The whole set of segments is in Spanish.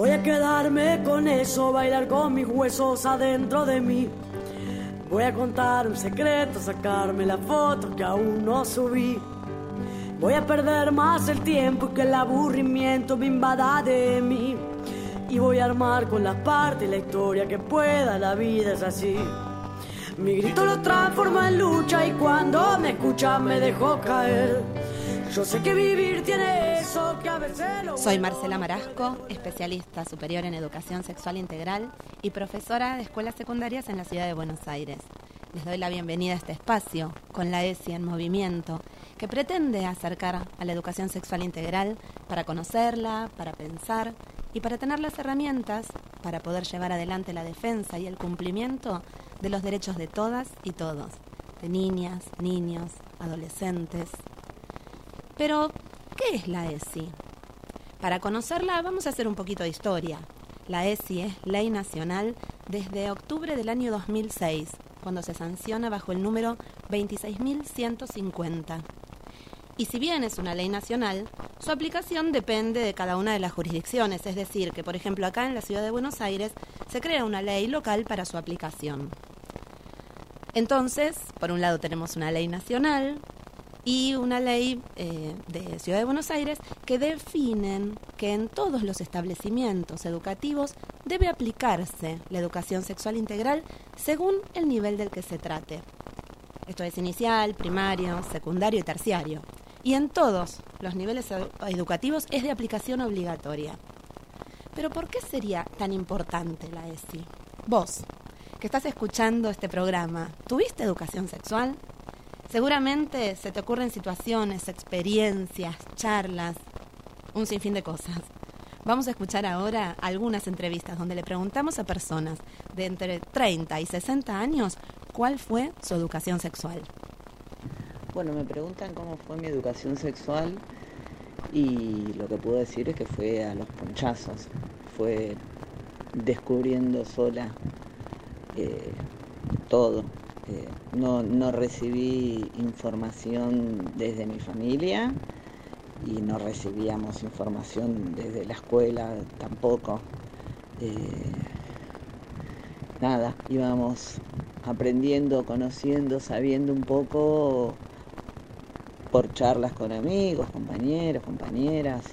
Voy a quedarme con eso, bailar con mis huesos adentro de mí. Voy a contar un secreto, sacarme la foto que aún no subí. Voy a perder más el tiempo que el aburrimiento me invada de mí. Y voy a armar con las partes la historia que pueda, la vida es así. Mi grito lo transforma en lucha y cuando me escucha me dejo caer. Yo sé que vivir tiene eso que a veces lo Soy Marcela Marasco, especialista superior en educación sexual integral y profesora de escuelas secundarias en la ciudad de Buenos Aires. Les doy la bienvenida a este espacio, con la ESI en movimiento, que pretende acercar a la educación sexual integral para conocerla, para pensar y para tener las herramientas para poder llevar adelante la defensa y el cumplimiento de los derechos de todas y todos, de niñas, niños, adolescentes. Pero, ¿qué es la ESI? Para conocerla vamos a hacer un poquito de historia. La ESI es ley nacional desde octubre del año 2006, cuando se sanciona bajo el número 26.150. Y si bien es una ley nacional, su aplicación depende de cada una de las jurisdicciones, es decir, que por ejemplo acá en la ciudad de Buenos Aires se crea una ley local para su aplicación. Entonces, por un lado tenemos una ley nacional y una ley eh, de Ciudad de Buenos Aires que definen que en todos los establecimientos educativos debe aplicarse la educación sexual integral según el nivel del que se trate. Esto es inicial, primario, secundario y terciario. Y en todos los niveles educativos es de aplicación obligatoria. Pero ¿por qué sería tan importante la ESI? Vos, que estás escuchando este programa, ¿tuviste educación sexual? Seguramente se te ocurren situaciones, experiencias, charlas, un sinfín de cosas. Vamos a escuchar ahora algunas entrevistas donde le preguntamos a personas de entre 30 y 60 años cuál fue su educación sexual. Bueno, me preguntan cómo fue mi educación sexual y lo que puedo decir es que fue a los ponchazos, fue descubriendo sola eh, todo. Eh, no, no recibí información desde mi familia y no recibíamos información desde la escuela tampoco. Eh, nada, íbamos aprendiendo, conociendo, sabiendo un poco por charlas con amigos, compañeros, compañeras,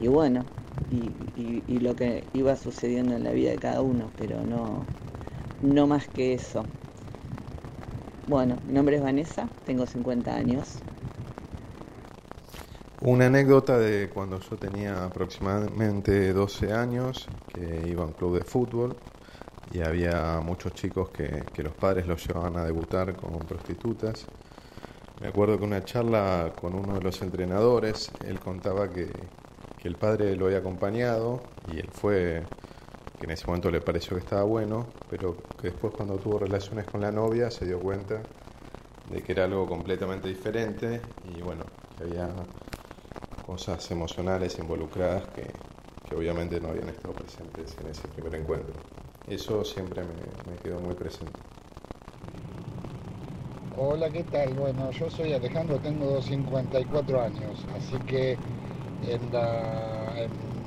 y, bueno, y, y, lo que iba sucediendo en la vida de cada uno, pero no, no más que eso. Bueno, mi nombre es Vanessa, tengo 50 años. Una anécdota de cuando yo tenía aproximadamente 12 años, que iba a un club de fútbol y había muchos chicos que, que los padres los llevaban a debutar con prostitutas me acuerdo que una charla con uno de los entrenadores, él contaba que, el padre lo había acompañado y él fue, que en ese momento le pareció que estaba bueno, pero que después cuando tuvo relaciones con la novia se dio cuenta de que era algo completamente diferente y bueno, que había cosas emocionales involucradas que, obviamente no habían estado presentes en ese primer encuentro. Eso siempre me quedó muy presente. Hola, ¿qué tal? Bueno, yo soy Alejandro, tengo 54 años, así que en,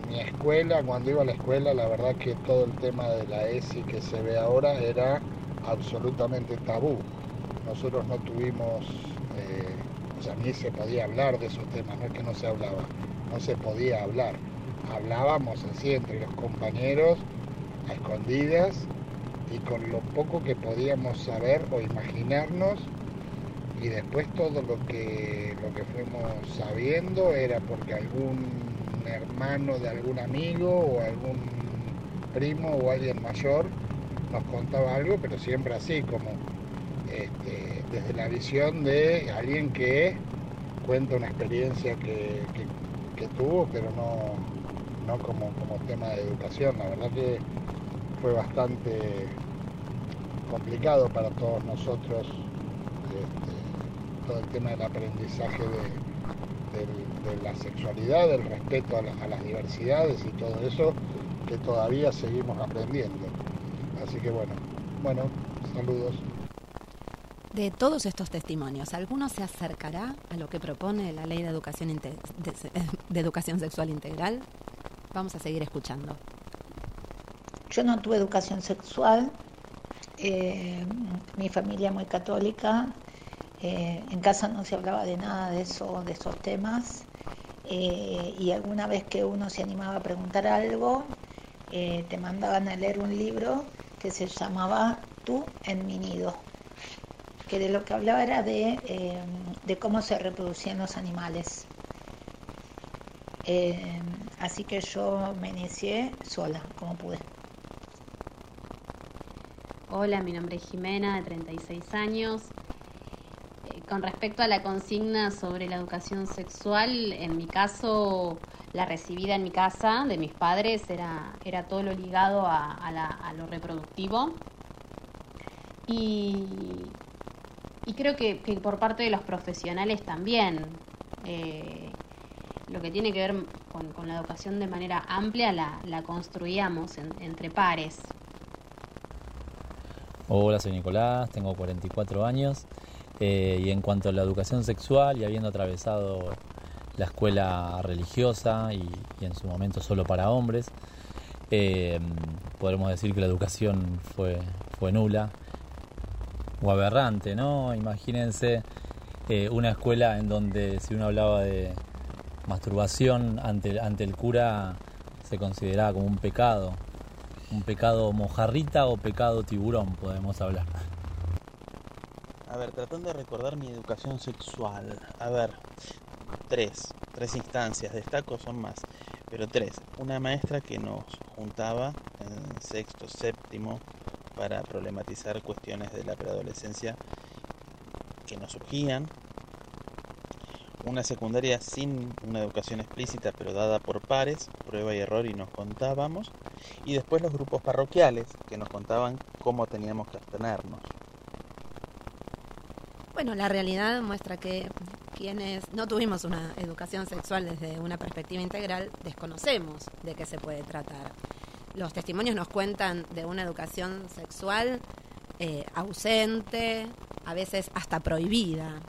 mi escuela, cuando iba a la escuela, la verdad que todo el tema de la ESI que se ve ahora era absolutamente tabú. Nosotros no tuvimos, eh, o sea, ni se podía hablar de esos temas, no es que no se hablaba, no se podía hablar. Hablábamos así entre los compañeros, a escondidas, y con lo poco que podíamos saber o imaginarnos, y después todo lo que, lo que fuimos sabiendo era porque algún hermano de algún amigo o algún primo o alguien mayor nos contaba algo, pero siempre así, como este, desde la visión de alguien que cuenta una experiencia que, tuvo, pero no, no como, como tema de educación. La verdad que fue bastante complicado para todos nosotros este, el tema del aprendizaje de, la sexualidad, del respeto a, las diversidades y todo eso que todavía seguimos aprendiendo. De que bueno, bueno, saludos. De todos estos testimonios, ¿alguno se acercará a lo que propone la Ley de Educación, de, Educación Sexual Integral? Vamos a seguir escuchando. Yo no tuve educación sexual, eh, mi familia muy católica, eh, en casa no se hablaba de nada de eso, de esos temas, eh, y alguna vez que uno se animaba a preguntar algo, te mandaban a leer un libro que se llamaba Tú en mi nido, que de lo que hablaba era de, de cómo se reproducían los animales. así que yo me inicié sola, como pude. Hola, mi nombre es Jimena, de 36 años. Con respecto a la consigna sobre la educación sexual, en mi caso, la recibida en mi casa de mis padres era, era todo lo ligado a, lo reproductivo. Y, creo que, por parte de los profesionales también. Eh, lo que tiene que ver con, la educación de manera amplia la, construíamos entre pares. Hola, soy Nicolás, tengo 44 años eh, y en cuanto a la educación sexual y habiendo atravesado la escuela religiosa y, en su momento solo para hombres, eh, podremos decir que la educación fue, fue nula o aberrante, ¿no? Imagínense eh, una escuela en donde si uno hablaba de masturbación ante, ante el cura se consideraba como un pecado un pecado mojarrita o pecado tiburón, podemos hablar. A ver, tratando de recordar mi educación sexual. A ver, tres, tres instancias, destaco son más, pero tres. Una maestra que nos juntaba en sexto, séptimo, para problematizar cuestiones de la preadolescencia que nos surgían, una secundaria sin una educación explícita pero dada por pares, prueba y error y nos contábamos, y después los grupos parroquiales que nos contaban cómo teníamos que abstenernos. Bueno, la realidad muestra que quienes no tuvimos una educación sexual desde una perspectiva integral desconocemos de qué se puede tratar. Los testimonios nos cuentan de una educación sexual eh, ausente, a veces hasta prohibida,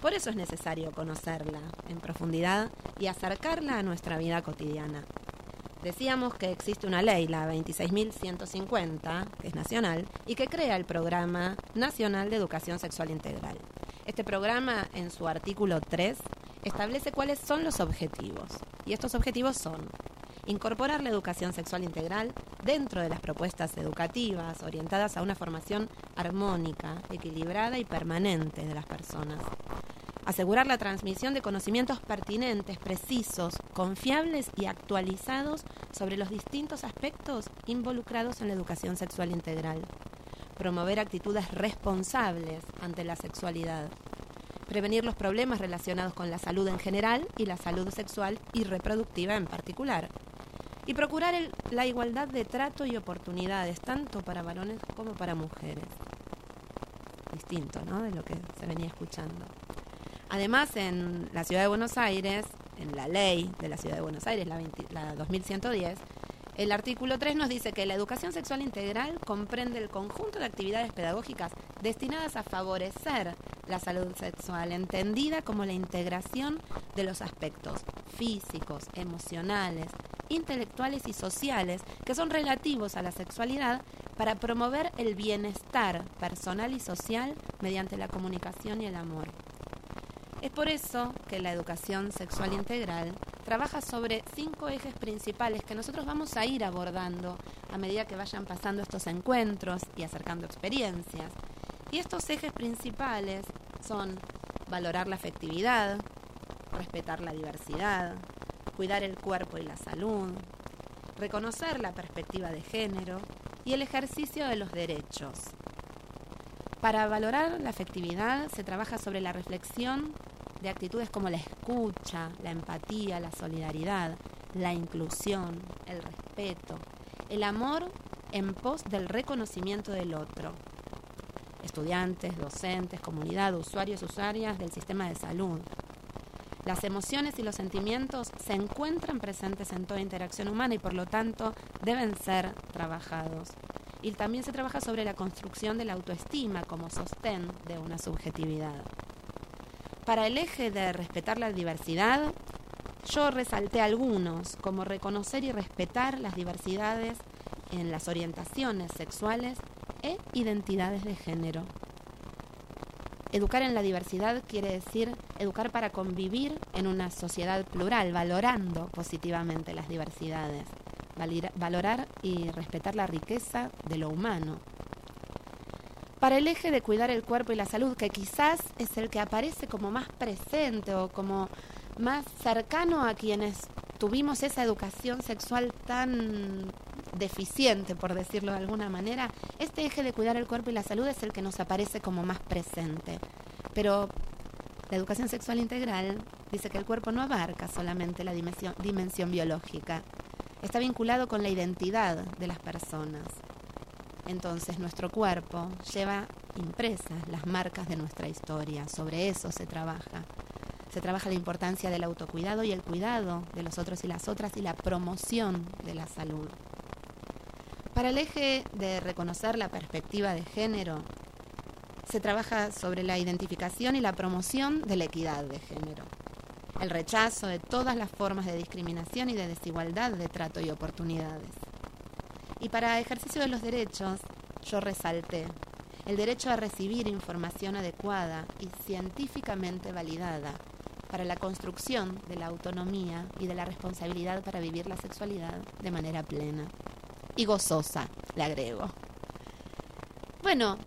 por eso es necesario conocerla en profundidad y acercarla a nuestra vida cotidiana. Decíamos que existe una ley, la 26.150, que es nacional, y que crea el Programa Nacional de Educación Sexual Integral. Este programa, en su artículo 3, establece cuáles son los objetivos. Y estos objetivos son incorporar la educación sexual integral dentro de las propuestas educativas orientadas a una formación armónica, equilibrada y permanente de las personas, asegurar la transmisión de conocimientos pertinentes, precisos, confiables y actualizados sobre los distintos aspectos involucrados en la educación sexual integral, promover actitudes responsables ante la sexualidad, prevenir los problemas relacionados con la salud en general y la salud sexual y reproductiva en particular, y procurar la igualdad de trato y oportunidades tanto para varones como para mujeres. Distinto, ¿no? De lo que se venía escuchando. Además, en la Ciudad de Buenos Aires, en la ley de la Ciudad de Buenos Aires, la, la 2110, el artículo 3 nos dice que la educación sexual integral comprende el conjunto de actividades pedagógicas destinadas a favorecer la salud sexual, entendida como la integración de los aspectos físicos, emocionales, intelectuales y sociales que son relativos a la sexualidad para promover el bienestar personal y social mediante la comunicación y el amor. Es por eso que la educación sexual integral trabaja sobre cinco ejes principales que nosotros vamos a ir abordando a medida que vayan pasando estos encuentros y acercando experiencias. Y estos ejes principales son valorar la afectividad, respetar la diversidad, cuidar el cuerpo y la salud, reconocer la perspectiva de género y el ejercicio de los derechos. Para valorar la afectividad se trabaja sobre la reflexión de actitudes como la escucha, la empatía, la solidaridad, la inclusión, el respeto, el amor en pos del reconocimiento del otro. Estudiantes, docentes, comunidad, usuarios, usuarias del sistema de salud. Las emociones y los sentimientos se encuentran presentes en toda interacción humana y por lo tanto deben ser trabajados. Y también se trabaja sobre la construcción de la autoestima como sostén de una subjetividad. Para el eje de respetar la diversidad, Yo resalté algunos, como reconocer y respetar las diversidades en las orientaciones sexuales e identidades de género. Educar en la diversidad quiere decir educar para convivir en una sociedad plural, valorando positivamente las diversidades, valorar y respetar la riqueza de lo humano. Para el eje de cuidar el cuerpo y la salud, que quizás es el que aparece como más presente o como más cercano a quienes tuvimos esa educación sexual tan deficiente, por decirlo de alguna manera, este eje de cuidar el cuerpo y la salud es el que nos aparece como más presente. Pero la educación sexual integral dice que el cuerpo no abarca solamente la dimensión, dimensión biológica, está vinculado con la identidad de las personas. Entonces nuestro cuerpo lleva impresas las marcas de nuestra historia, sobre eso se trabaja. Se trabaja la importancia del autocuidado y el cuidado de los otros y las otras y la promoción de la salud. Para el eje de reconocer la perspectiva de género, se trabaja sobre la identificación y la promoción de la equidad de género, el rechazo de todas las formas de discriminación y de desigualdad de trato y oportunidades. Y para ejercicio de los derechos, yo resalté el derecho a recibir información adecuada y científicamente validada para la construcción de la autonomía y de la responsabilidad para vivir la sexualidad de manera plena. Y gozosa, le agrego. Bueno,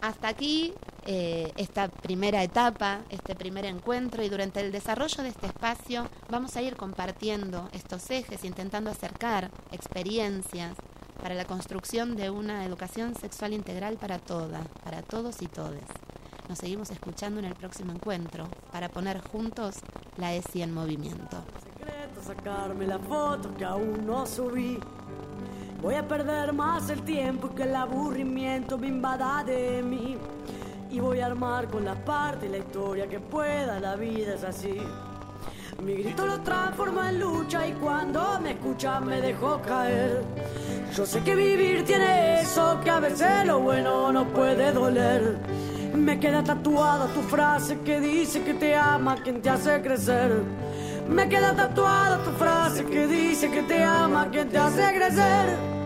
hasta aquí eh, esta primera etapa, este primer encuentro y durante el desarrollo de este espacio vamos a ir compartiendo estos ejes, intentando acercar experiencias para la construcción de una educación sexual integral para todas, para todos y todes. Nos seguimos escuchando en el próximo encuentro para poner juntos la ESI en movimiento. Secreto, sacarme la foto que aún no subí. Voy a perder más el tiempo que el aburrimiento me invada de mí. Y voy a armar con la parte y la historia que pueda, la vida es así. Mi grito lo transforma en lucha y cuando me escucha me dejo caer. Yo sé que vivir tiene eso, que a veces lo bueno no puede doler. Me queda tatuada tu frase que dice que te ama quien te hace crecer. Me queda tatuada tu frase que dice que te ama quien te hace crecer.